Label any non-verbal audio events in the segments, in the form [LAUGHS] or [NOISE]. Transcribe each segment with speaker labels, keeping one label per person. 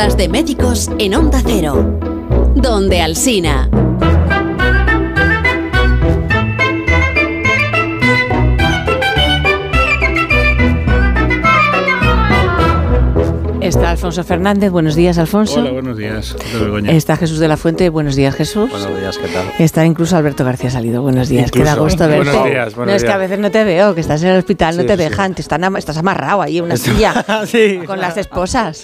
Speaker 1: De médicos en Onda Cero. Donde Alsina.
Speaker 2: Está Alfonso Fernández, buenos días Alfonso.
Speaker 3: Hola, buenos días.
Speaker 2: Está Jesús de la Fuente, buenos días Jesús.
Speaker 4: Buenos días, ¿qué tal?
Speaker 2: Está incluso Alberto García Salido, buenos días.
Speaker 3: Incluso.
Speaker 2: Queda gusto verte.
Speaker 3: Buenos días, buenos
Speaker 2: no, es que a veces no te veo, que estás en el hospital, no
Speaker 4: Sí,
Speaker 2: te
Speaker 4: sí.
Speaker 2: dejan, te están ama- estás amarrado ahí en una silla [LAUGHS]
Speaker 4: sí.
Speaker 2: con las esposas.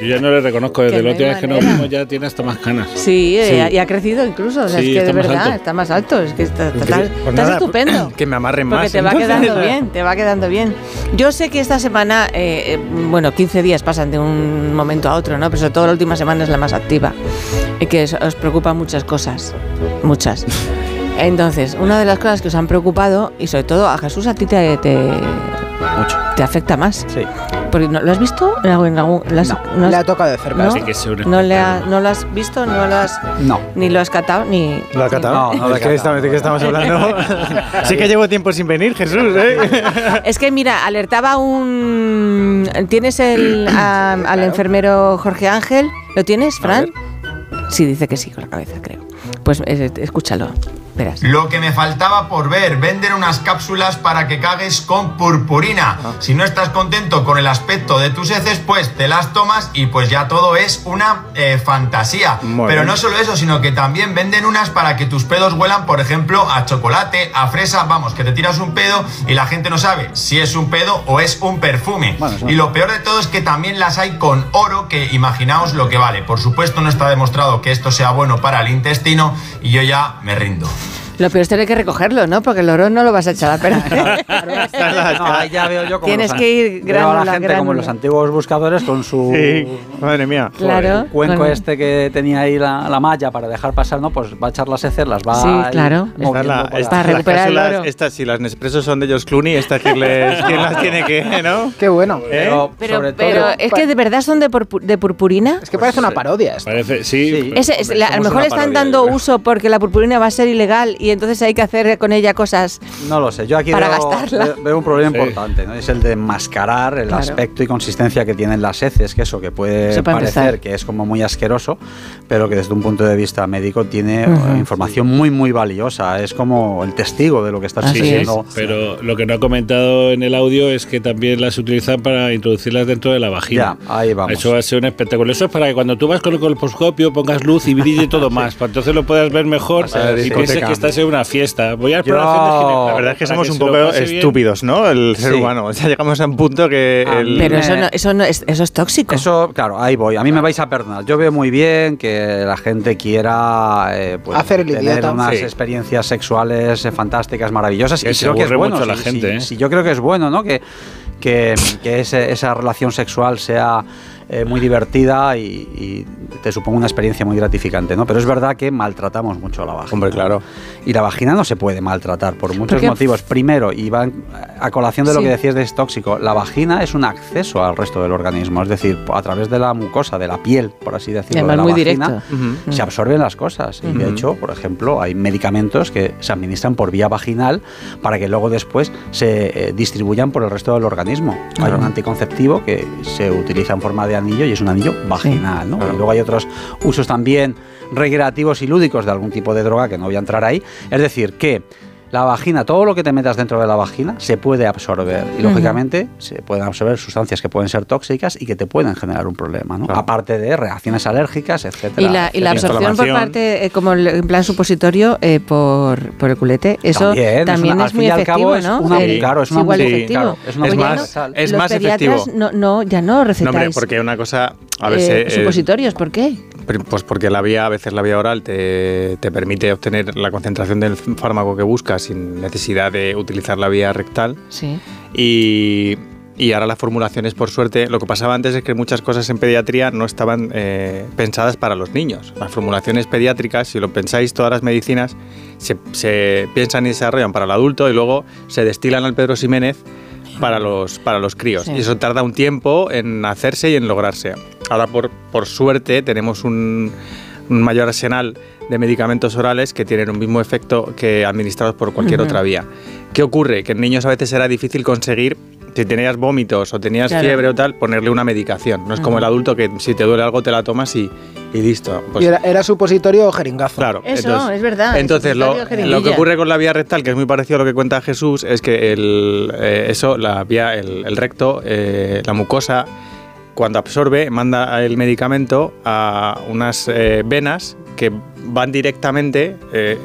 Speaker 3: Yo ya no le reconozco, desde
Speaker 2: no
Speaker 3: la última vez que nos vimos ya tiene hasta más canas.
Speaker 2: Sí, eh,
Speaker 3: Sí.
Speaker 2: y ha- y ha crecido incluso, o sea,
Speaker 3: Sí,
Speaker 2: es que de verdad
Speaker 3: alto.
Speaker 2: está más alto, es que está, está-
Speaker 3: Increíble.
Speaker 2: estás
Speaker 4: Pues nada,
Speaker 2: estupendo.
Speaker 4: Que me amarren
Speaker 2: Porque
Speaker 4: más.
Speaker 2: te va
Speaker 4: entonces.
Speaker 2: quedando bien, te va quedando bien. Yo sé que esta semana, eh, eh, bueno, 15 días pasan de un momento a otro, ¿no? Pero sobre todo la última semana es la más activa. Y que os, os preocupan muchas cosas. Muchas. Entonces, una de las cosas que os han preocupado, y sobre todo a Jesús, a ti te, te,
Speaker 4: Mucho.
Speaker 2: te afecta más.
Speaker 4: Sí.
Speaker 2: Porque no, ¿Lo has visto? en algún- en algún- lo has-
Speaker 5: No,
Speaker 2: no has-
Speaker 5: le ha tocado de cerca.
Speaker 2: ¿No?
Speaker 3: Así que es un
Speaker 2: no, le ha-
Speaker 3: espectáculo.
Speaker 2: ¿No lo has visto? ¿No lo has,
Speaker 4: No.
Speaker 2: ni lo has catado? Ni,
Speaker 6: ¿Lo ha catado?
Speaker 4: No, no
Speaker 6: ¿De qué, estamos,
Speaker 4: no
Speaker 6: de
Speaker 4: lo
Speaker 6: qué
Speaker 4: he
Speaker 6: estamos
Speaker 4: catado.
Speaker 6: hablando? [LAUGHS] sí que llevo tiempo sin venir, Jesús, ¿eh? [LAUGHS]
Speaker 2: Es que mira, alertaba un... ¿Tienes el, a- al enfermero Jorge Ángel? ¿Lo tienes, Fran? Sí, dice que sí, con la cabeza, creo. Pues eh, escúchalo, verás.
Speaker 7: Lo que me faltaba por ver, venden unas cápsulas para que cagues con purpurina. Si no estás contento con el aspecto de tus heces, pues te las tomas y pues ya todo es una eh, fantasía.
Speaker 6: Muy
Speaker 7: Pero
Speaker 6: bien.
Speaker 7: no solo eso, sino que también venden unas para que tus pedos huelan, por ejemplo, a chocolate, a fresa, vamos, que te tiras un pedo y la gente no sabe si es un pedo o es un perfume.
Speaker 4: Bueno,
Speaker 7: Y lo peor de todo es que también las hay con oro, que imaginaos lo que vale. Por supuesto no está demostrado que esto sea bueno para el intestino y yo ya me rindo.
Speaker 2: Lo peor es tener que recogerlo, ¿no? Porque el oro no lo vas a echar a perder. [LAUGHS] [LAUGHS]
Speaker 4: No, ahí ya veo yo como
Speaker 2: Tienes
Speaker 4: los
Speaker 2: que ir
Speaker 4: a la gente como los antiguos buscadores con su
Speaker 6: Sí, madre mía.
Speaker 2: Claro.
Speaker 4: el cuenco este que tenía ahí la, la malla para dejar pasar, ¿no? Pues va a echar las heces, las va
Speaker 2: Sí, claro.
Speaker 6: La-
Speaker 4: para-
Speaker 6: esta-
Speaker 2: Para
Speaker 6: las
Speaker 2: recuperar el oro.
Speaker 6: Estas, si las Nespresso son de George Clooney, estas quién, les, [LAUGHS] quién las tiene que, ¿no?
Speaker 5: Qué bueno.
Speaker 4: Pero,
Speaker 2: Pero,
Speaker 4: sobre todo,
Speaker 2: pero es que de verdad son de, purpu- de purpurina.
Speaker 5: Es que parece una parodia esto.
Speaker 3: Parece, sí.
Speaker 4: Sí.
Speaker 3: pues,
Speaker 2: Ese- es-
Speaker 3: hombre,
Speaker 2: la- a lo mejor están dando
Speaker 3: creo.
Speaker 2: uso porque la purpurina va a ser ilegal y entonces hay que hacer con ella cosas.
Speaker 4: No lo sé, yo aquí
Speaker 2: Para
Speaker 4: veo,
Speaker 2: gastarla.
Speaker 4: veo- un problema
Speaker 3: Sí.
Speaker 4: importante, ¿no? Es el de enmascarar el
Speaker 2: Claro.
Speaker 4: aspecto y consistencia que tienen las heces, que eso que puede
Speaker 2: Eso
Speaker 4: parecer
Speaker 2: empezar.
Speaker 4: que es como muy asqueroso, pero que desde un punto de vista médico tiene eh, información muy muy valiosa, es como el testigo de lo que está sucediendo.
Speaker 3: Pero lo que no ha comentado en el audio es que también las utilizan para introducirlas dentro de la vagina.
Speaker 4: Ya, ahí vamos.
Speaker 3: Eso va a ser un espectáculo. Eso es para que cuando tú vas con el colposcopio pongas luz y brille todo [LAUGHS] más, para entonces lo puedas ver mejor y pienses que estás en una fiesta. Voy a
Speaker 6: La verdad es que somos un poco
Speaker 3: bien.
Speaker 6: estúpidos, ¿no? El ser
Speaker 4: Sí.
Speaker 6: humano. O sea, llegamos a un punto que
Speaker 4: Ah,
Speaker 6: el...
Speaker 2: Pero eso no, eso no es, eso es tóxico.
Speaker 4: Eso, claro, ahí voy. A mí me vais a perdonar. Yo veo muy bien que la gente quiera eh, pues,
Speaker 5: Hacer el
Speaker 4: tener
Speaker 5: idiota.
Speaker 4: unas
Speaker 6: Sí.
Speaker 4: experiencias sexuales eh, fantásticas, maravillosas.
Speaker 3: Que
Speaker 4: y
Speaker 3: se
Speaker 4: creo que es bueno.
Speaker 3: mucho la
Speaker 4: sí,
Speaker 3: gente,
Speaker 4: sí,
Speaker 3: ¿eh?
Speaker 4: sí, yo creo que es bueno, ¿no? Que, que, que ese- esa relación sexual sea eh, muy divertida y, y te suponga una experiencia muy gratificante, ¿no? Pero es verdad que maltratamos mucho a la vagina.
Speaker 6: Hombre, claro.
Speaker 4: Y la vagina no se puede maltratar por muchos
Speaker 2: Porque-
Speaker 4: motivos. Primero, y va a colación de lo
Speaker 2: Sí.
Speaker 4: que decías de es tóxico, la vagina es un acceso al resto del organismo, es decir, a través de la mucosa, de la piel, por así decirlo,
Speaker 2: Además,
Speaker 4: de la
Speaker 2: muy
Speaker 4: vagina, se absorben las cosas. Y de hecho, por ejemplo, hay medicamentos que se administran por vía vaginal para que luego después se eh, distribuyan por el resto del organismo. Hay un anticonceptivo que se utiliza en forma de anillo y es un anillo vaginal. ¿no? Y luego hay otros usos también recreativos y lúdicos de algún tipo de droga que no voy a entrar ahí. Es decir, que la vagina, todo lo que te metas dentro de la vagina se puede absorber y lógicamente se pueden absorber sustancias que pueden ser tóxicas y que te pueden generar un problema, ¿no?
Speaker 6: Claro.
Speaker 4: Aparte de reacciones alérgicas, etcétera.
Speaker 2: Y la, y la
Speaker 4: etcétera.
Speaker 2: absorción por parte, eh, como el- en plan supositorio, eh, por, por el culete, eso
Speaker 4: También,
Speaker 2: también,
Speaker 4: es una-
Speaker 2: es,
Speaker 4: al
Speaker 2: muy
Speaker 4: fin y al
Speaker 2: efectivo,
Speaker 4: cabo es
Speaker 2: ¿no?
Speaker 4: claro, es
Speaker 6: más-
Speaker 2: no,
Speaker 6: es más efectivo.
Speaker 2: No, no, ya no
Speaker 6: No,
Speaker 2: recetáis
Speaker 6: hombre, porque una cosa... A
Speaker 2: eh,
Speaker 6: eh,
Speaker 2: supositorios, ¿por qué?
Speaker 6: Pues porque la vía, a veces la vía oral te, te permite obtener la concentración del fármaco que buscas sin necesidad de utilizar la vía rectal.
Speaker 2: Sí.
Speaker 6: Y, y ahora las formulaciones, por suerte, lo que pasaba antes es que muchas cosas en pediatría no estaban eh, pensadas para los niños. Las formulaciones pediátricas, si lo pensáis, todas las medicinas se, se piensan y desarrollan para el adulto y luego se destilan al Pedro Ximénez para los, para los críos.
Speaker 2: Sí.
Speaker 6: Y eso tarda un tiempo en hacerse y en lograrse. Ahora, por, por suerte, tenemos un, un mayor arsenal de medicamentos orales que tienen un mismo efecto que administrados por cualquier otra vía. ¿Qué ocurre? Que en niños a veces será difícil conseguir si tenías vómitos o tenías
Speaker 2: Claro.
Speaker 6: fiebre o tal, ponerle una medicación. No es como el adulto que si te duele algo te la tomas y, y listo. Pues,
Speaker 5: Y era, era supositorio o jeringazo.
Speaker 6: Claro.
Speaker 2: Eso, es verdad,
Speaker 6: Entonces,
Speaker 2: es
Speaker 6: lo, lo que ocurre con la vía rectal, que es muy parecido a lo que cuenta Jesús, es que el, eh, eso, la vía, el, el recto, eh, la mucosa, cuando absorbe, manda el medicamento a unas eh, venas que van directamente, eh,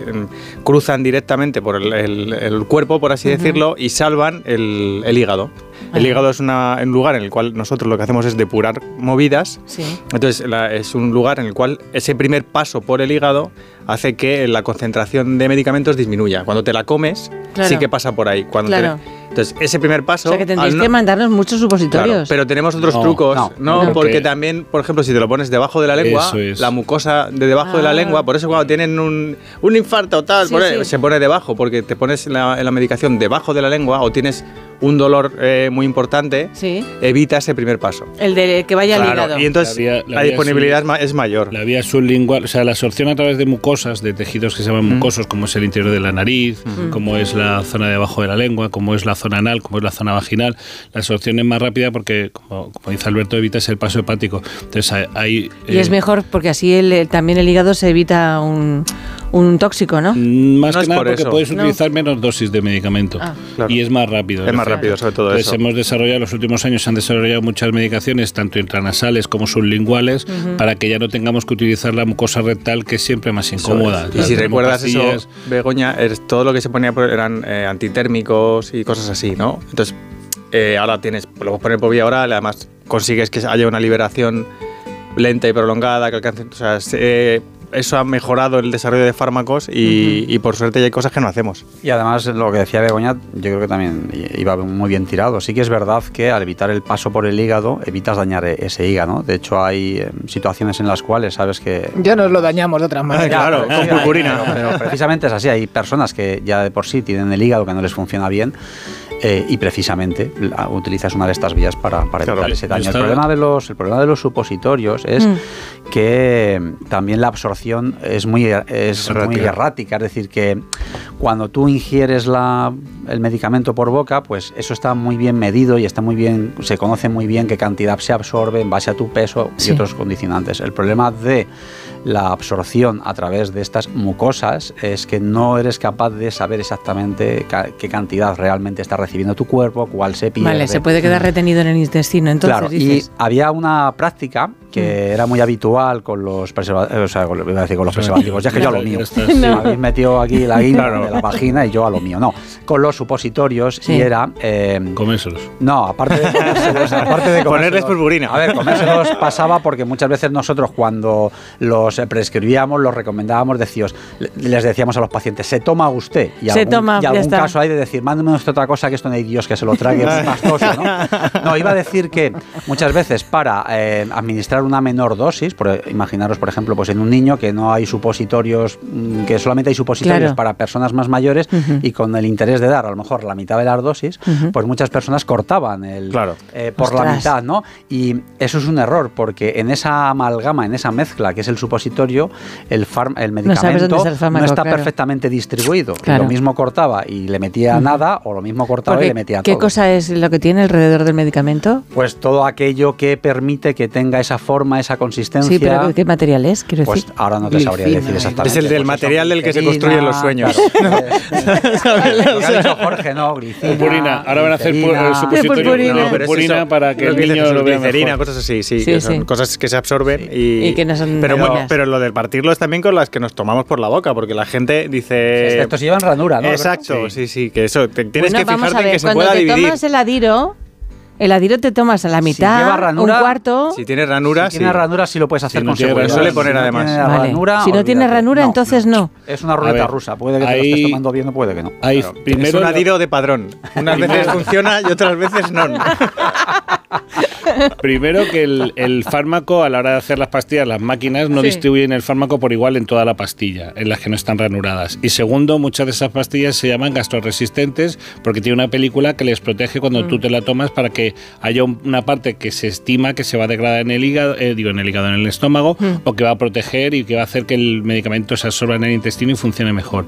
Speaker 6: cruzan directamente por el, el- el cuerpo, por así decirlo, y salvan el, el hígado. El hígado es una- un lugar en el cual nosotros lo que hacemos es depurar movidas
Speaker 2: Sí.
Speaker 6: entonces la- es un lugar en el cual ese primer paso por el hígado hace que la concentración de medicamentos disminuya. Cuando te la comes,
Speaker 2: Claro.
Speaker 6: sí que pasa por ahí. Cuando te-
Speaker 2: Claro.
Speaker 6: Entonces ese primer paso...
Speaker 2: O sea que tendréis
Speaker 6: no-
Speaker 2: que mandarnos muchos
Speaker 6: Claro,
Speaker 2: supositorios.
Speaker 6: pero tenemos otros
Speaker 3: No,
Speaker 6: trucos,
Speaker 4: no,
Speaker 6: no,
Speaker 2: no.
Speaker 6: porque también, por ejemplo, si te lo pones debajo de la lengua,
Speaker 3: es.
Speaker 6: la mucosa de debajo de la
Speaker 2: Ah.
Speaker 6: lengua, por eso cuando tienen un, un infarto o tal,
Speaker 2: Sí,
Speaker 6: por-
Speaker 2: sí.
Speaker 6: se pone debajo, porque te pones la, la medicación debajo de la lengua o tienes un dolor eh, muy importante,
Speaker 2: Sí.
Speaker 6: evita ese primer paso.
Speaker 2: El de que vaya al hígado.
Speaker 6: y entonces
Speaker 3: La vía-
Speaker 6: la,
Speaker 3: la vía
Speaker 6: disponibilidad
Speaker 3: es
Speaker 6: es, ma- es mayor.
Speaker 3: La vía sublingual, o sea, la absorción a través de mucosas, de tejidos que se llaman mucosos, como es el interior de la nariz, como es la zona de abajo de la lengua, como es la zona anal, como es la zona vaginal, la absorción es más rápida porque, como, como dice Alberto, evitas el paso hepático. Entonces, hay...
Speaker 2: Y es
Speaker 3: eh,
Speaker 2: mejor porque así el- también el hígado se evita un, un tóxico, ¿no?
Speaker 3: Mm, Más
Speaker 6: No
Speaker 3: que nada
Speaker 6: por
Speaker 3: porque
Speaker 6: eso.
Speaker 3: puedes
Speaker 2: No.
Speaker 3: utilizar menos dosis de medicamento
Speaker 2: Ah.
Speaker 6: Claro.
Speaker 3: y es más rápido.
Speaker 6: Es más. Rápido, sobre todo
Speaker 3: Entonces
Speaker 6: eso.
Speaker 3: hemos desarrollado, en los últimos años se han desarrollado muchas medicaciones, tanto intranasales como sublinguales, para que ya no tengamos que utilizar la mucosa rectal, que es siempre más incómoda.
Speaker 6: Y
Speaker 3: Las
Speaker 6: si recuerdas
Speaker 3: termopastillas,
Speaker 6: eso, Begoña, es- todo lo que se ponía eran eh, antitérmicos y cosas así, ¿no? Entonces, eh, ahora tienes, lo puedes poner por vía oral, además consigues que haya una liberación lenta y prolongada, que alcance, o sea, se- eso ha mejorado el desarrollo de fármacos y, y por suerte ya hay cosas que no hacemos.
Speaker 4: Y además, lo que decía Begoña, yo creo que también iba muy bien tirado. Sí que es verdad que al evitar el paso por el hígado, evitas dañar e- ese hígado. De hecho, hay eh, situaciones en las cuales sabes que
Speaker 5: Ya nos lo dañamos de otras maneras.
Speaker 6: claro,
Speaker 4: pero-
Speaker 6: con purpurina.
Speaker 4: Pero, pero precisamente es así. Hay personas que ya de por sí tienen el hígado que no les funciona bien eh, y precisamente la- utilizas una de estas vías para, para
Speaker 6: Claro,
Speaker 4: evitar ese daño. El problema, de los, el problema de los supositorios es
Speaker 2: Mm.
Speaker 4: que también la absorción es muy, es muy
Speaker 6: Errática.
Speaker 4: errática. Es decir, que cuando tú ingieres la, el medicamento por boca, pues eso está muy bien medido y está muy bien, se conoce muy bien qué cantidad se absorbe en base a tu peso y otros condicionantes. El problema de la absorción a través de estas mucosas es que no eres capaz de saber exactamente ca- qué cantidad realmente está recibiendo tu cuerpo, cuál se pierde.
Speaker 2: Vale, se puede quedar retenido en el intestino, entonces
Speaker 4: Claro,
Speaker 2: dices.
Speaker 4: y había una práctica que era muy habitual con los preservativos, o sea, con, iba a decir con los preservativos, ya es que yo a lo [LAUGHS] mío. Me habéis metido aquí la guinda
Speaker 6: Claro.
Speaker 4: de la vagina y yo a lo mío. No, con los supositorios
Speaker 2: Sí.
Speaker 4: y era... eh,
Speaker 3: Coménselos.
Speaker 4: no, aparte de comérselos, aparte de
Speaker 6: Ponerles
Speaker 4: comérselos-
Speaker 6: purpurina.
Speaker 4: A ver, comérselos pasaba porque muchas veces nosotros cuando los eh, prescribíamos, los recomendábamos, decíos, le- les decíamos a los pacientes, se toma usted. Y
Speaker 2: Se
Speaker 4: algún,
Speaker 2: toma,
Speaker 4: y algún
Speaker 2: está.
Speaker 4: caso hay de decir, mándeme usted otra cosa que esto no hay Dios que se lo trague, es [LAUGHS] pastoso, ¿no? No, iba a decir que muchas veces para eh, administrar una menor dosis, por, imaginaros, por ejemplo, pues en un niño que no hay supositorios, mm, que solamente hay supositorios
Speaker 2: Claro.
Speaker 4: para personas más mayores y con el interés de dar a lo mejor la mitad de las dosis, pues muchas personas cortaban el,
Speaker 6: Claro.
Speaker 4: eh, por la mitad, ¿no? Y eso es un error, porque en esa amalgama, en esa mezcla que es el supositorio, el, farm- el medicamento
Speaker 2: dónde está el fármaco,
Speaker 4: está
Speaker 2: claro.
Speaker 4: perfectamente distribuido. Lo mismo cortaba y le metía nada, o lo mismo cortaba
Speaker 2: Porque,
Speaker 4: y le metía
Speaker 2: ¿Qué
Speaker 4: todo.
Speaker 2: cosa es lo que tiene alrededor del medicamento?
Speaker 4: Pues todo aquello que permite que tenga esa forma, esa consistencia.
Speaker 2: Sí, pero ¿qué material es? Quiero
Speaker 4: Pues
Speaker 2: decir.
Speaker 4: ahora no te sabría decir exactamente.
Speaker 6: Es el del
Speaker 4: Pues
Speaker 6: material del que se construyen los sueños. [LAUGHS]
Speaker 4: claro. [LAUGHS] Dicho Jorge, no, glicina,
Speaker 3: Purpurina. Ahora van a hacer el supositorio
Speaker 2: purpurina.
Speaker 3: de
Speaker 2: No,
Speaker 3: purpurina para que
Speaker 6: lo
Speaker 3: el niño lo vea
Speaker 6: cosas así, sí,
Speaker 2: Sí,
Speaker 6: que
Speaker 2: sí.
Speaker 6: son cosas que se absorben y,
Speaker 2: Y que no son
Speaker 6: pero, pero lo del partirlo es también con las que nos tomamos por la boca, porque la gente dice...
Speaker 4: Si llevan ranura, ¿no?
Speaker 6: Exacto, sí, sí, que eso, te- tienes que fijarte en que se
Speaker 2: cuando
Speaker 6: pueda
Speaker 2: te
Speaker 6: dividir.
Speaker 2: tomas el adiro, el adiro te tomas a la mitad,
Speaker 4: lleva ranura,
Speaker 2: un cuarto.
Speaker 6: Si tienes ranura,
Speaker 4: Si tiene
Speaker 6: sí.
Speaker 4: ranura, sí lo puedes hacer
Speaker 3: Si no
Speaker 4: con
Speaker 3: tiene
Speaker 4: seguridad.
Speaker 3: ranura,
Speaker 6: suele poner
Speaker 4: Si no
Speaker 6: además.
Speaker 4: tiene
Speaker 2: Vale.
Speaker 4: ranura,
Speaker 2: Si no tiene ranura, entonces no.
Speaker 4: Es una ruleta
Speaker 3: ver,
Speaker 4: rusa. Puede que te lo
Speaker 3: ahí-
Speaker 4: estés tomando bien o puede que no.
Speaker 3: Hay
Speaker 6: Claro, es
Speaker 3: primero
Speaker 6: un
Speaker 3: lo-
Speaker 6: adiro de padrón. Unas veces funciona y otras veces no. [LAUGHS]
Speaker 3: Primero que el, el fármaco, a la hora de hacer las pastillas, las máquinas no
Speaker 2: Sí.
Speaker 3: distribuyen el fármaco por igual en toda la pastilla, en las que no están ranuradas. Y segundo, muchas de esas pastillas se llaman gastroresistentes porque tiene una película que les protege cuando
Speaker 2: Mm.
Speaker 3: tú te la tomas para que haya un- una parte que se estima que se va a degradar en el hígado, eh, digo en el hígado, en el estómago,
Speaker 2: Mm.
Speaker 3: o que va a proteger y que va a hacer que el medicamento se absorba en el intestino y funcione mejor.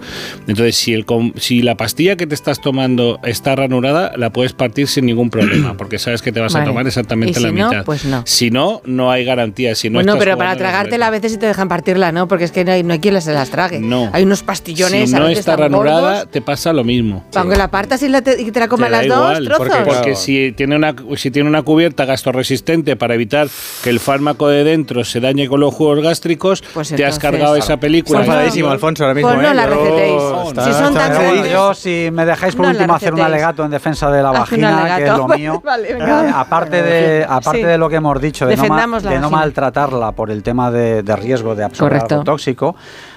Speaker 3: Entonces, si, el, si la pastilla que te estás tomando está ranurada, la puedes partir sin ningún problema, porque sabes que te vas
Speaker 2: Vale.
Speaker 3: a tomar exactamente
Speaker 2: ¿Y
Speaker 3: la
Speaker 2: si no?
Speaker 3: mitad.
Speaker 2: Pues no.
Speaker 3: Si no, no hay garantía. Si no
Speaker 2: bueno,
Speaker 3: estás
Speaker 2: pero para tragártela a veces sí te dejan partirla, ¿no? Porque es que no hay, no hay quien se las trague.
Speaker 3: No.
Speaker 2: Hay unos pastillones
Speaker 3: si
Speaker 2: a
Speaker 3: no
Speaker 2: veces
Speaker 3: está ranurada,
Speaker 2: gordos,
Speaker 3: te pasa lo mismo.
Speaker 2: Aunque la partas y, la te, y te la coman las dos trozos.
Speaker 3: Porque, porque si, tiene una, si tiene una cubierta gastroresistente para evitar que el fármaco de dentro se dañe con los jugos gástricos,
Speaker 2: Pues
Speaker 3: te has cargado esa película.
Speaker 2: Pues no.
Speaker 6: enfadadísimo, Alfonso, ahora mismo.
Speaker 2: Pues no
Speaker 6: ¿eh?
Speaker 2: la recetéis.
Speaker 6: está-
Speaker 2: Si son tan
Speaker 4: yo, si me dejáis por último hacer un alegato en defensa de la vagina, que es lo mío. [LAUGHS] Eh, aparte de, aparte
Speaker 2: Sí.
Speaker 4: de lo que hemos dicho, de no, ma-
Speaker 2: Defendamos la
Speaker 4: de no maltratarla por el tema de, de riesgo de absorber algo tóxico,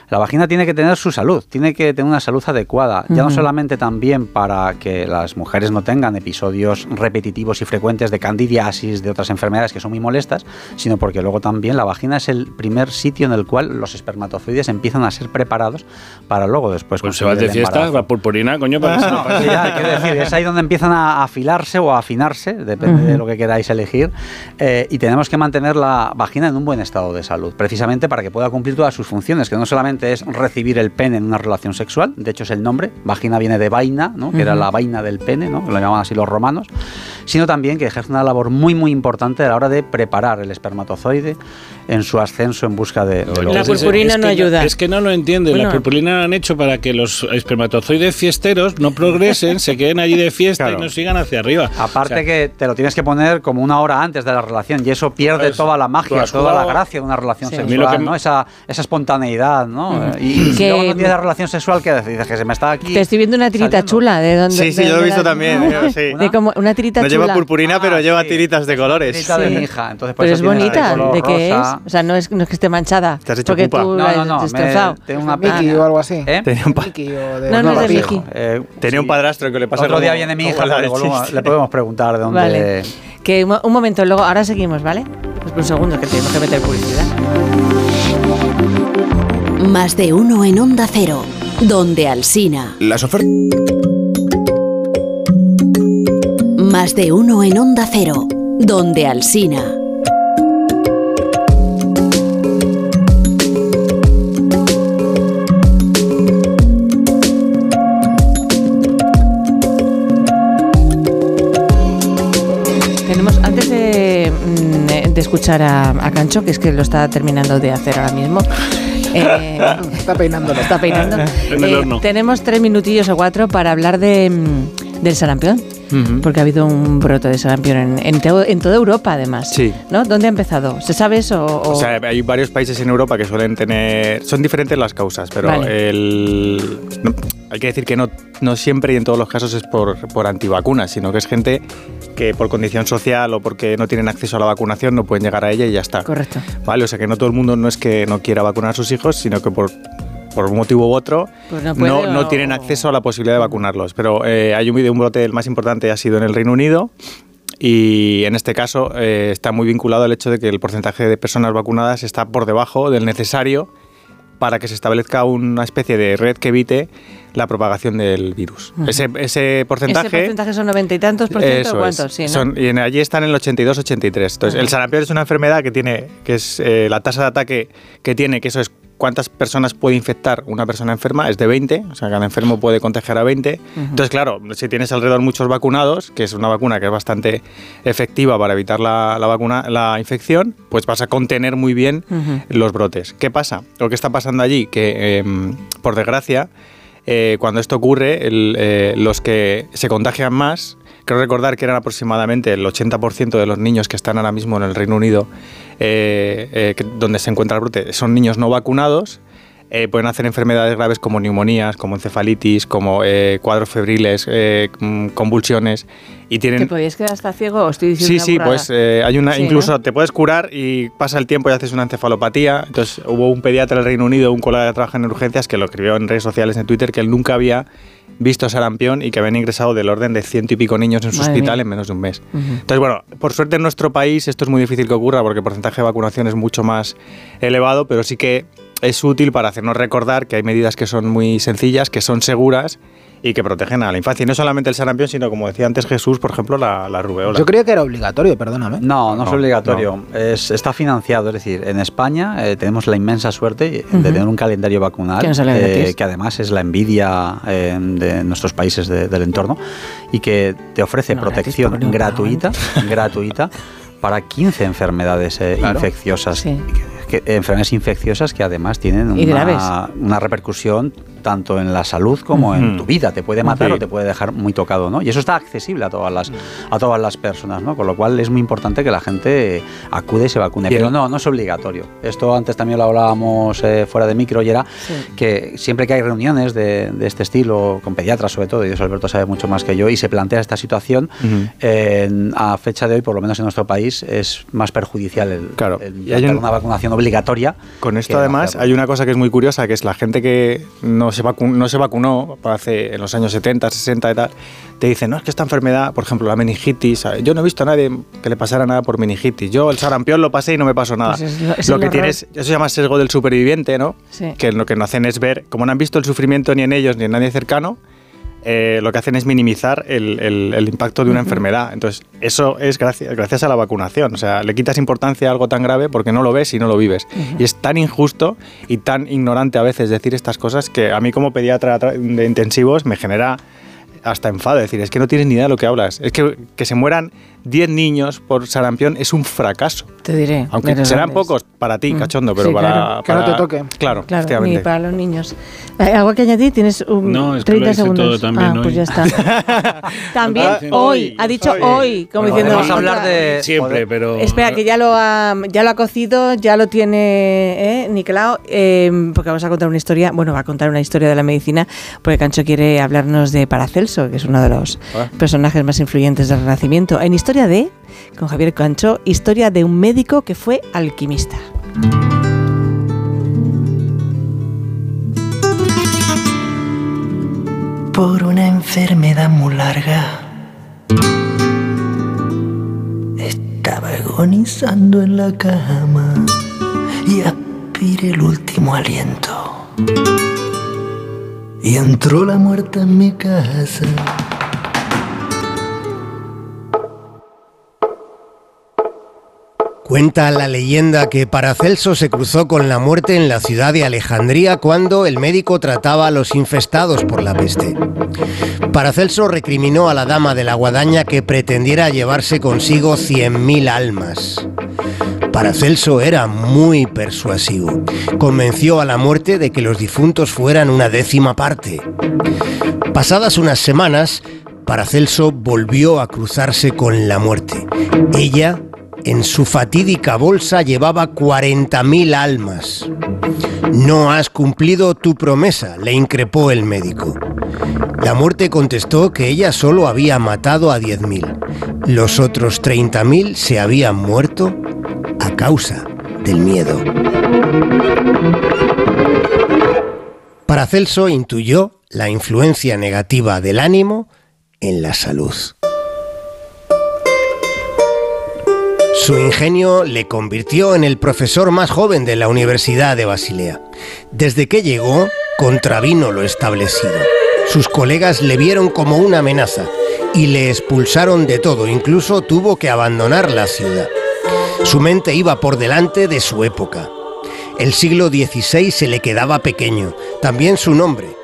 Speaker 4: la vagina tiene que tener su salud, tiene que tener una salud adecuada. Ya no
Speaker 2: Ujú.
Speaker 4: solamente también para que las mujeres no tengan episodios repetitivos y frecuentes de candidiasis, de otras enfermedades que son muy molestas, sino porque luego también la vagina es el primer sitio en el cual los espermatozoides empiezan a ser preparados para luego después
Speaker 3: Pues se vas de fiesta, la purpurina, coño, para
Speaker 4: No, sí, ya, quiero decir, es ahí donde empiezan a afilarse o a afinarse, depende de lo que queráis elegir, eh, y tenemos que mantener la vagina en un buen estado de salud, precisamente para que pueda cumplir todas sus funciones, que no solamente es recibir el pene en una relación sexual, de hecho es el nombre, vagina viene de vaina, ¿no? que era la vaina del pene, ¿no? que lo llamaban así los romanos, sino también que ejerce una labor muy muy importante a la hora de preparar el espermatozoide en su ascenso en busca de... de
Speaker 2: La purpurina
Speaker 3: es
Speaker 2: no
Speaker 3: que
Speaker 2: ayuda.
Speaker 3: Es que no lo entienden.
Speaker 2: Bueno.
Speaker 3: La purpurina la han hecho para que los espermatozoides fiesteros no progresen, se queden allí de fiesta
Speaker 4: Claro.
Speaker 3: y no sigan hacia arriba.
Speaker 4: Aparte
Speaker 3: O sea,
Speaker 4: que te lo tienes que poner como una hora antes de la relación y eso pierde
Speaker 3: Pues,
Speaker 4: toda la magia, toda la
Speaker 3: jugado-
Speaker 4: gracia de una relación
Speaker 2: Sí.
Speaker 4: Sexual,
Speaker 3: que
Speaker 4: ¿no? Esa, esa espontaneidad, ¿no? Y, y
Speaker 2: Que-
Speaker 4: luego no tienes la relación sexual, ¿qué dices? Que se me está aquí...
Speaker 2: Te estoy viendo una tirita
Speaker 4: saliendo.
Speaker 2: chula. ¿De dónde?
Speaker 6: Sí, sí,
Speaker 2: de
Speaker 6: yo lo he visto
Speaker 2: la-
Speaker 6: también, sí. [LAUGHS]
Speaker 2: De como una tirita
Speaker 6: No
Speaker 2: chula.
Speaker 6: lleva purpurina, pero
Speaker 4: Ah,
Speaker 6: lleva
Speaker 4: sí.
Speaker 6: tiritas de colores.
Speaker 4: Tirita de mi hija, entonces
Speaker 2: Pero es bonita. ¿De qué es? O sea, no es, no es que esté manchada.
Speaker 6: Te has hecho
Speaker 2: porque
Speaker 6: pupa.
Speaker 2: tú
Speaker 4: No,
Speaker 2: la
Speaker 4: no,
Speaker 2: has
Speaker 4: no, me- tengo una
Speaker 5: Mickey o algo así.
Speaker 4: ¿Eh?
Speaker 6: Tenía un,
Speaker 5: de
Speaker 2: No, no es de. Mickey.
Speaker 4: Eh,
Speaker 6: tenía un padrastro que le pasa
Speaker 4: Otro día viene mi hija, le, le podemos preguntar de dónde...
Speaker 2: Vale. Que un, un momento, luego, ahora seguimos, ¿vale? Pues un segundo, que tenemos que meter publicidad.
Speaker 1: Más de uno en Onda Cero. Donde Alsina.
Speaker 8: Las ofertas.
Speaker 1: Más de uno en Onda Cero. Donde Alsina.
Speaker 2: Tenemos, antes de, mm, de escuchar a, a Cancho, que es que lo está terminando de hacer ahora mismo. eh, [LAUGHS]
Speaker 5: Está peinándolo.
Speaker 2: está peinando. [LAUGHS]
Speaker 3: En el
Speaker 2: Eh, tenemos tres minutillos o cuatro para hablar de, mm, del sarampión. Porque ha habido un brote de sarampión en, en, teo- en toda Europa, además.
Speaker 6: Sí.
Speaker 2: ¿No? ¿Dónde ha empezado? ¿Se sabe eso? O,
Speaker 6: O sea, hay varios países en Europa que suelen tener. Son diferentes las causas, pero
Speaker 2: Vale.
Speaker 6: el. Hay que decir que no, no siempre y en todos los casos es por, por antivacunas, sino que es gente que por condición social o porque no tienen acceso a la vacunación no pueden llegar a ella y ya está.
Speaker 2: Correcto.
Speaker 6: Vale, o sea que no todo el mundo no es que no quiera vacunar a sus hijos, sino que por, por un motivo u otro
Speaker 2: Pues no
Speaker 6: no, tienen acceso a la posibilidad de vacunarlos. Pero eh, hay un, un brote, el más importante ha sido en el Reino Unido. Y en este caso eh, está muy vinculado al hecho de que el porcentaje de personas vacunadas está por debajo del necesario para que se establezca una especie de red que evite la propagación del virus. ese, ese porcentaje...
Speaker 2: ¿Ese porcentaje son noventa y tantos por ciento?
Speaker 6: Eso
Speaker 2: o
Speaker 6: es.
Speaker 2: ¿Cuántos? Sí, ¿no?
Speaker 6: Son- y en- allí están en el 82-83. Entonces, el sarampión es una enfermedad que tiene, que es eh, la tasa de ataque que tiene, que eso es cuántas personas puede infectar una persona enferma, es de 20, o sea, cada enfermo puede contagiar a 20. Entonces, claro, si tienes alrededor muchos vacunados, que es una vacuna que es bastante efectiva para evitar la, la vacuna, la infección, pues vas a contener muy bien los brotes. ¿Qué pasa? Lo que está pasando allí, que em, por desgracia, eh, cuando esto ocurre, eh, los que se contagian más, creo recordar que eran aproximadamente el 80% de los niños que están ahora mismo en el Reino Unido, eh, donde se encuentra el brote, son niños no vacunados. Eh, pueden hacer enfermedades graves como neumonías, como encefalitis, como eh, cuadros febriles, eh, mm, convulsiones. Y tienen,
Speaker 2: ¿Te podías quedar hasta ciego o estoy diciendo
Speaker 6: Sí, sí, pues hay una,
Speaker 2: Sí,
Speaker 6: incluso
Speaker 2: ¿no?
Speaker 6: te puedes curar y pasa el tiempo y haces una encefalopatía. Entonces hubo un pediatra del Reino Unido, un colega que trabaja en urgencias, que lo escribió en redes sociales, en Twitter, que él nunca había visto sarampión y que habían ingresado del orden de ciento y pico niños en su
Speaker 2: Madre
Speaker 6: hospital
Speaker 2: mía.
Speaker 6: en menos de un mes. Entonces, bueno, por suerte en nuestro país esto es muy difícil que ocurra porque el porcentaje de vacunación es mucho más elevado, pero sí que es útil para hacernos recordar que hay medidas que son muy sencillas, que son seguras y que protegen a la infancia. Y no solamente el sarampión, sino como decía antes Jesús, por ejemplo, la, la rubeola.
Speaker 5: Yo creía que era obligatorio, perdóname.
Speaker 4: No, no, es
Speaker 6: No,
Speaker 4: obligatorio. Es, está financiado. Es decir, en España eh, tenemos la inmensa suerte de tener un calendario vacunal
Speaker 2: Que
Speaker 4: eh, que además es la envidia eh, de nuestros países de- del entorno y que te ofrece
Speaker 2: No,
Speaker 4: protección gratuita, gratuita para 15 enfermedades eh,
Speaker 5: Claro.
Speaker 4: infecciosas.
Speaker 2: Sí.
Speaker 4: Que- enfermedades infecciosas que además tienen una, una repercusión tanto en la salud como en tu vida. Te puede matar
Speaker 6: Sí.
Speaker 4: o te puede dejar muy tocado, ¿no? Y eso está accesible a todas las, a todas las personas, ¿no? Con lo cual es muy importante que la gente acude y se vacune. Pero no, no es obligatorio. Esto antes también lo hablábamos eh, fuera de micro y era
Speaker 2: Sí.
Speaker 4: que siempre que hay reuniones de, de este estilo, con pediatras sobre todo, y eso Alberto sabe mucho más que yo, y se plantea esta situación,
Speaker 6: Ujú.
Speaker 4: en- a fecha de hoy, por lo menos en nuestro país, es más perjudicial el,
Speaker 6: Claro.
Speaker 4: el
Speaker 6: Y hay un-
Speaker 4: una vacunación obligatoria.
Speaker 6: Con esto además hay una cosa que es muy curiosa, que es la gente que no se, no se vacunó hace en los años 70, 60 y tal, te dicen, no, es que esta enfermedad, por ejemplo, la meningitis, yo no he visto a nadie que le pasara nada por meningitis. Yo el sarampión lo pasé y no me pasó nada.
Speaker 2: Pues es lo- es
Speaker 6: lo
Speaker 2: el
Speaker 6: que
Speaker 2: horror.
Speaker 6: tienes, eso se llama sesgo del superviviente, ¿no?
Speaker 2: Sí.
Speaker 6: Que lo que no hacen es ver, como no han visto el sufrimiento ni en ellos ni en nadie cercano, eh, lo que hacen es minimizar el, el- el impacto de una enfermedad. Entonces, eso es gracias, gracias a la vacunación. O sea, le quitas importancia a algo tan grave porque no lo ves y no lo vives. Y es tan injusto y tan ignorante a veces decir estas cosas que a mí como pediatra tra- de intensivos me genera hasta enfado. Es decir, es que no tienes ni idea de lo que hablas. Es que que se mueran 10 niños por sarampión es un fracaso.
Speaker 2: Te diré.
Speaker 6: Aunque serán
Speaker 2: grandes.
Speaker 6: pocos para ti,
Speaker 2: Mm.
Speaker 6: cachondo, pero
Speaker 2: Sí,
Speaker 6: para,
Speaker 2: claro.
Speaker 5: Que no te
Speaker 6: para-
Speaker 5: toque.
Speaker 6: Claro,
Speaker 2: Claro,
Speaker 6: efectivamente.
Speaker 2: ni para los niños. Eh, ¿Algo que añadir? Tienes un
Speaker 3: No, es que lo
Speaker 2: 30
Speaker 3: dice
Speaker 2: segundos.
Speaker 3: todo también
Speaker 2: ah, pues
Speaker 3: hoy.
Speaker 2: ya está. [LAUGHS] también
Speaker 6: Ah,
Speaker 2: hoy, ha dicho
Speaker 6: hoy.
Speaker 2: hoy, como
Speaker 6: Bueno,
Speaker 2: diciendo.
Speaker 4: Podemos hablar
Speaker 2: otra-
Speaker 4: de...
Speaker 3: Siempre, pero...
Speaker 2: Espera, que ya lo ha, ya lo ha cocido, ya lo tiene ¿eh? Nicolao, eh, porque vamos a contar una historia, bueno, va a contar una historia de la medicina, porque Cancho quiere hablarnos de Paracelso, que es uno de los
Speaker 6: Ah.
Speaker 2: personajes más influyentes del Renacimiento. En Historia de, con Javier Cancho, historia de un médico que fue alquimista.
Speaker 8: por una enfermedad muy larga. Estaba agonizando en la cama y aspiré el último aliento. Y entró la muerte en mi casa.
Speaker 9: Cuenta la leyenda que Paracelso se cruzó con la muerte en la ciudad de Alejandría cuando el médico trataba a los infestados por la peste. Paracelso recriminó a la dama de la guadaña que pretendiera llevarse consigo 100.000 almas. Paracelso era muy persuasivo. Convenció a la muerte de que los difuntos fueran una décima parte. Pasadas unas semanas, Paracelso volvió a cruzarse con la muerte. Ella, en su fatídica bolsa, llevaba 40.000 almas. No has cumplido tu promesa, le increpó el médico. La muerte contestó que ella solo había matado a 10.000. Los otros 30.000 se habían muerto a causa del miedo. Paracelso intuyó la influencia negativa del ánimo en la salud. Su ingenio le convirtió en el profesor más joven de la Universidad de Basilea. Desde que llegó, contravino lo establecido. Sus colegas le vieron como una amenaza y le expulsaron de todo, incluso tuvo que abandonar la ciudad. Su mente iba por delante de su época. El siglo XVI se le quedaba pequeño, también su nombre.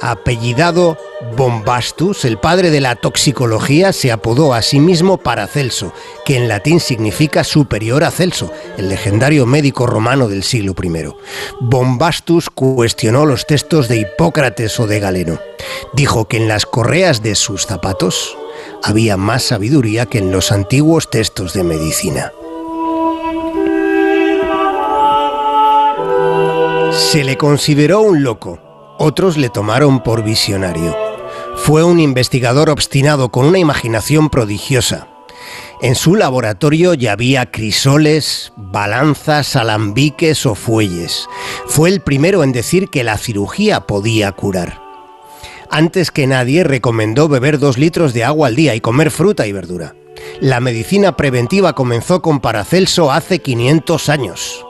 Speaker 9: Apellidado Bombastus, el padre de la toxicología, se apodó a sí mismo Paracelso, que en latín significa superior a Celso, el legendario médico romano del siglo I. Bombastus cuestionó los textos de Hipócrates o de Galeno. Dijo que en las correas de sus zapatos había más sabiduría que en los antiguos textos de medicina. Se le consideró un loco, otros le tomaron por visionario. Fue un investigador obstinado con una imaginación prodigiosa. En su laboratorio ya había crisoles, balanzas, alambiques o fuelles. Fue el primero en decir que la cirugía podía curar. Antes que nadie recomendó beber dos litros de agua al día y comer fruta y verdura. La medicina preventiva comenzó con Paracelso hace 500 años.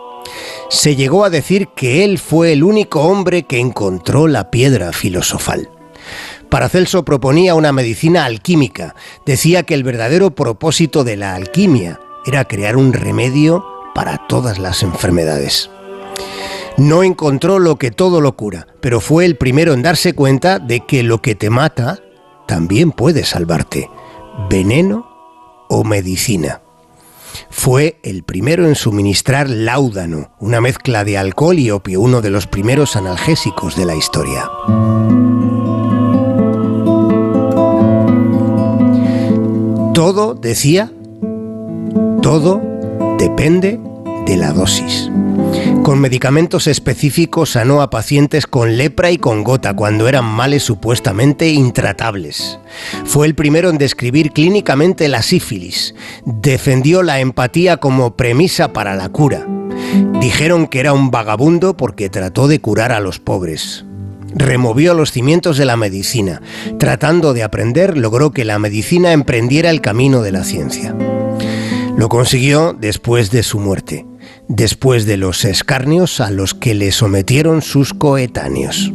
Speaker 9: Se llegó a decir que él fue el único hombre que encontró la piedra filosofal. Paracelso proponía una medicina alquímica. Decía que el verdadero propósito de la alquimia era crear un remedio para todas las enfermedades. No encontró lo que todo lo cura, pero fue el primero en darse cuenta de que lo que te mata también puede salvarte. Veneno o medicina. Fue el primero en suministrar láudano, una mezcla de alcohol y opio, uno de los primeros analgésicos de la historia. Todo, decía, todo depende de la dosis. Con medicamentos específicos sanó a pacientes con lepra y con gota cuando eran males supuestamente intratables. Fue el primero en describir clínicamente la sífilis. Defendió la empatía como premisa para la cura. Dijeron que era un vagabundo porque trató de curar a los pobres. Removió los cimientos de la medicina. Tratando de aprender, logró que la medicina emprendiera el camino de la ciencia. Lo consiguió después de su muerte después de los escarnios a los que le sometieron sus coetáneos.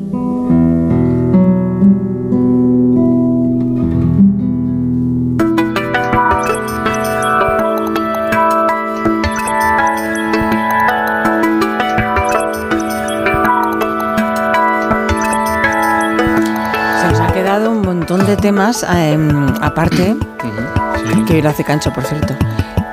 Speaker 2: Se nos ha quedado un montón de temas em, aparte, que hoy lo hace Cancho, por cierto,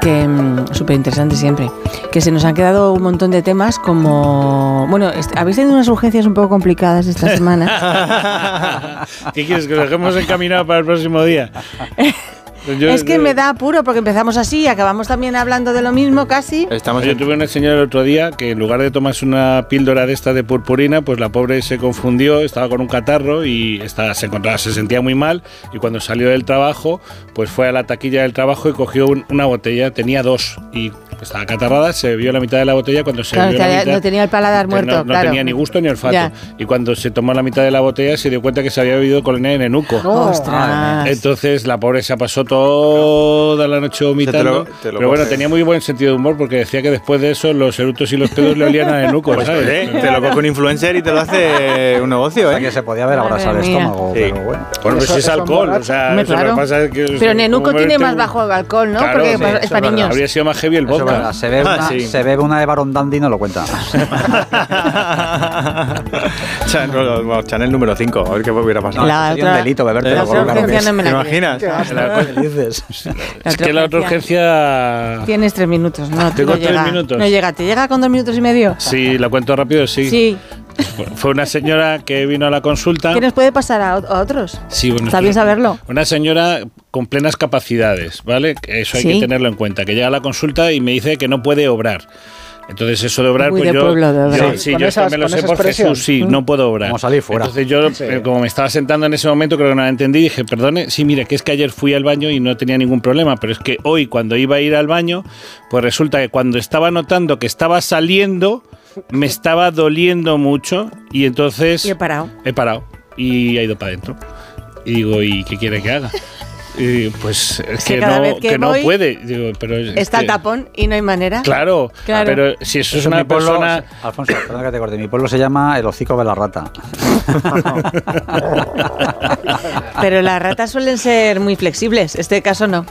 Speaker 2: que súper interesante siempre, que se nos han quedado un montón de temas como... Bueno, habéis tenido unas urgencias un poco complicadas esta [LAUGHS] semana.
Speaker 3: ¿Qué quieres? ¿Que lo dejemos encaminado para el próximo día? [LAUGHS] Yo-
Speaker 2: es que me da apuro porque empezamos así y acabamos también hablando de lo mismo casi.
Speaker 6: Estamos
Speaker 3: Yo tuve una señora el otro día que en lugar de tomarse una píldora de esta de purpurina, pues la pobre se confundió, estaba con un catarro y estaba, se encontraba, se sentía muy mal y cuando salió del trabajo, pues fue a la taquilla del trabajo y cogió un- una botella, tenía dos y estaba catarrada, se bebió la mitad de la botella cuando se
Speaker 2: Claro,
Speaker 3: bebió la
Speaker 2: tenía-
Speaker 3: mitad,
Speaker 2: no tenía el paladar
Speaker 3: no-
Speaker 2: muerto,
Speaker 3: no,
Speaker 2: claro.
Speaker 3: tenía ni gusto ni olfato
Speaker 2: Ya.
Speaker 3: y cuando se tomó la mitad de la botella se dio cuenta que se había bebido colonia de nenuco.
Speaker 2: Ostras.
Speaker 3: Entonces la pobre se pasó toda la noche vomitando.
Speaker 6: Te lo- te lo
Speaker 3: pero bueno,
Speaker 6: coges.
Speaker 3: tenía muy buen sentido de humor porque decía que después de eso los erutos y los pedos le olían a [LAUGHS] nenuco,
Speaker 6: Pues,
Speaker 3: ¿sabes?
Speaker 6: eh, te lo coge un influencer y te lo hace un negocio,
Speaker 4: O sea
Speaker 6: ¿eh?
Speaker 4: que se podía haber abrazado el estómago,
Speaker 6: Sí.
Speaker 4: pero bueno.
Speaker 3: Bueno, pues es alcohol,
Speaker 5: emborracha.
Speaker 3: o sea,
Speaker 2: Hombre,
Speaker 3: eso lo
Speaker 2: claro.
Speaker 3: que pasa es que...
Speaker 2: Pero Nenuco
Speaker 3: como
Speaker 2: tiene más bajo alcohol, ¿no?
Speaker 3: Claro,
Speaker 2: porque
Speaker 3: sí,
Speaker 2: es para niños.
Speaker 3: Habría sido más heavy el vodka.
Speaker 4: verdad, se, bebe
Speaker 6: Ah,
Speaker 4: una,
Speaker 6: sí.
Speaker 4: se bebe una de Baron Dandy y no lo cuenta. [LAUGHS]
Speaker 6: Chanel, Chanel número 5, a ver qué hubiera pasado.
Speaker 2: La
Speaker 4: sería un
Speaker 2: otra-
Speaker 4: delito beberte
Speaker 6: la
Speaker 2: urgencia no me
Speaker 6: ¿Te imaginas?
Speaker 4: ¿Qué dices? [LAUGHS]
Speaker 3: Es que la otra urgencia...
Speaker 2: Tienes tres minutos, ¿no?
Speaker 3: Tengo
Speaker 2: no
Speaker 3: tres
Speaker 2: llega.
Speaker 3: minutos.
Speaker 2: No llega, ¿te llega con dos minutos y medio?
Speaker 3: Sí, la cuento rápido, sí.
Speaker 2: Sí.
Speaker 3: Fue una señora que vino a la consulta.
Speaker 2: ¿Qué nos puede pasar a, a otros?
Speaker 3: Sí, bueno,
Speaker 2: Está bien saberlo.
Speaker 3: Una señora con plenas capacidades, ¿vale? Eso hay
Speaker 2: Sí.
Speaker 3: que tenerlo en cuenta. Que llega a la consulta y me dice que no puede obrar. Entonces eso de obrar,
Speaker 2: Muy
Speaker 3: pues
Speaker 2: de
Speaker 3: yo,
Speaker 2: pueblo, de obrar.
Speaker 3: yo-
Speaker 5: Sí,
Speaker 3: yo
Speaker 5: esas-
Speaker 3: me lo sé por. Jesús, sí,
Speaker 2: Mm.
Speaker 3: no puedo obrar.
Speaker 4: Como salir fuera.
Speaker 3: Entonces yo, eh, como me estaba sentando en ese momento, creo que no la entendí, dije, perdone, sí, mire, que es que ayer fui al baño y no tenía ningún problema, pero es que hoy cuando iba a ir al baño, pues resulta que cuando estaba notando que estaba saliendo, me estaba doliendo mucho y entonces...
Speaker 2: Y he parado.
Speaker 3: He parado y ha ido para adentro. Y digo, ¿y qué quiere que haga? Y pues es
Speaker 2: Que
Speaker 3: que,
Speaker 2: cada
Speaker 3: no,
Speaker 2: vez que
Speaker 3: que no puede. Digo, pero es
Speaker 2: Está el tapón y no hay manera.
Speaker 3: Claro,
Speaker 2: Claro.
Speaker 3: pero si eso es
Speaker 4: Eso en
Speaker 3: una
Speaker 4: mi pueblo-
Speaker 3: persona...
Speaker 4: Alfonso, perdón que te corte. Mi pueblo se llama el hocico de la rata. [LAUGHS]
Speaker 2: Pero las ratas suelen ser muy flexibles. Este caso no.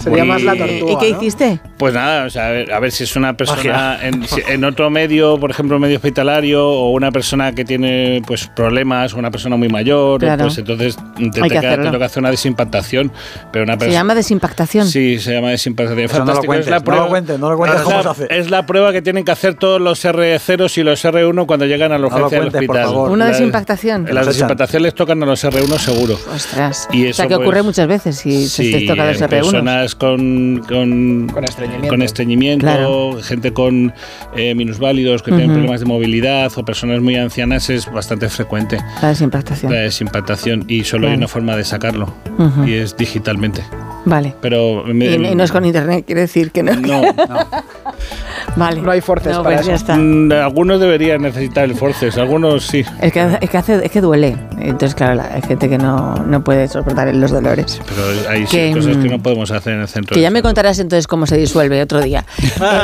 Speaker 5: Sería
Speaker 3: Muy-
Speaker 5: más la
Speaker 2: ¿Y-
Speaker 5: tortuga.
Speaker 2: ¿Y qué
Speaker 5: ¿no?
Speaker 2: hiciste?
Speaker 3: Pues nada, o sea, a ver, a ver si es una persona en, si- en otro medio, por ejemplo, medio hospitalario, o una persona que tiene pues problemas, o una persona muy mayor,
Speaker 2: Claro.
Speaker 3: pues entonces te,
Speaker 2: Hay
Speaker 3: te te toca hacer una desimpactación. Pero una
Speaker 2: Se llama desimpactación.
Speaker 3: Sí, se llama desimpactación.
Speaker 4: Eso no lo
Speaker 3: Fantástico.
Speaker 4: cuentes,
Speaker 3: es la
Speaker 4: no
Speaker 3: prueba,
Speaker 4: lo cuentes, no lo cuentes
Speaker 3: es
Speaker 4: cómo
Speaker 3: la-
Speaker 4: se hace.
Speaker 3: Es la prueba que tienen que hacer todos los R0 y los R1 cuando llegan a la
Speaker 4: No lo
Speaker 3: urgencia del
Speaker 4: cuentes, por
Speaker 3: hospital.
Speaker 4: favor.
Speaker 2: Una
Speaker 3: La-
Speaker 2: desimpactación.
Speaker 3: Las desimpactaciones les tocan a los R1 seguro.
Speaker 2: Ostras.
Speaker 3: Y
Speaker 2: o sea
Speaker 3: eso,
Speaker 2: que ocurre
Speaker 3: pues,
Speaker 2: muchas veces si
Speaker 3: Sí,
Speaker 2: se te toca los
Speaker 3: en
Speaker 2: R1.
Speaker 3: personas con, con,
Speaker 5: Con estreñimiento.
Speaker 3: con estreñimiento,
Speaker 2: Claro.
Speaker 3: gente con eh, minusválidos que tienen
Speaker 2: Ujú.
Speaker 3: problemas de movilidad o personas muy ancianas es bastante frecuente
Speaker 2: La desimpactación.
Speaker 3: la desimpactación y solo hay
Speaker 2: Vale.
Speaker 3: una forma de sacarlo
Speaker 2: Ujú.
Speaker 3: y es digitalmente.
Speaker 2: Vale.
Speaker 3: Pero me-
Speaker 2: Y, y no es con internet, quiere decir que no.
Speaker 3: no, [LAUGHS]
Speaker 2: Vale.
Speaker 5: No hay forces
Speaker 2: No,
Speaker 5: para
Speaker 2: pues ya
Speaker 5: eso.
Speaker 2: está.
Speaker 3: Mm, Algunos deberían necesitar el forces, algunos sí.
Speaker 2: Es que, es, que hace, es que duele. Entonces, claro, la- hay gente que no, no puede soportar los dolores.
Speaker 3: Pero hay sí
Speaker 2: Que,
Speaker 3: cosas que
Speaker 2: mm,
Speaker 3: no podemos hacer en el centro.
Speaker 2: Que ya me contarás entonces cómo se disuelve otro día. [LAUGHS]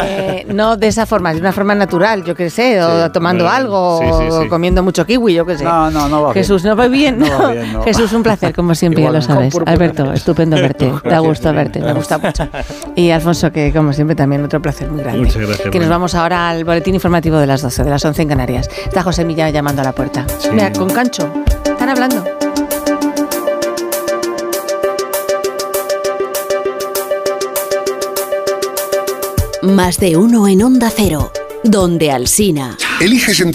Speaker 2: Eh, no de esa forma, de una forma natural, yo qué sé, o tomando
Speaker 3: bueno,
Speaker 2: algo,
Speaker 3: sí, sí,
Speaker 2: o comiendo mucho kiwi, yo qué sé.
Speaker 4: No, no, no va bien.
Speaker 2: Jesús, ¿no va bien?
Speaker 4: No va bien, no.
Speaker 2: Jesús, un placer, como siempre, ya lo sabes. Alberto, estupendo verte. Da gusto verte, me gusta mucho. Y Alfonso, que como siempre también otro placer muy grande.
Speaker 3: Muchas gracias,
Speaker 2: Que nos vamos ahora al boletín informativo de las 12, de las 11 en Canarias. Está José Milla llamando a la puerta. Mira, con Cancho. Están hablando.
Speaker 1: Más de uno en Onda Cero, donde Alsina.
Speaker 10: Eliges entre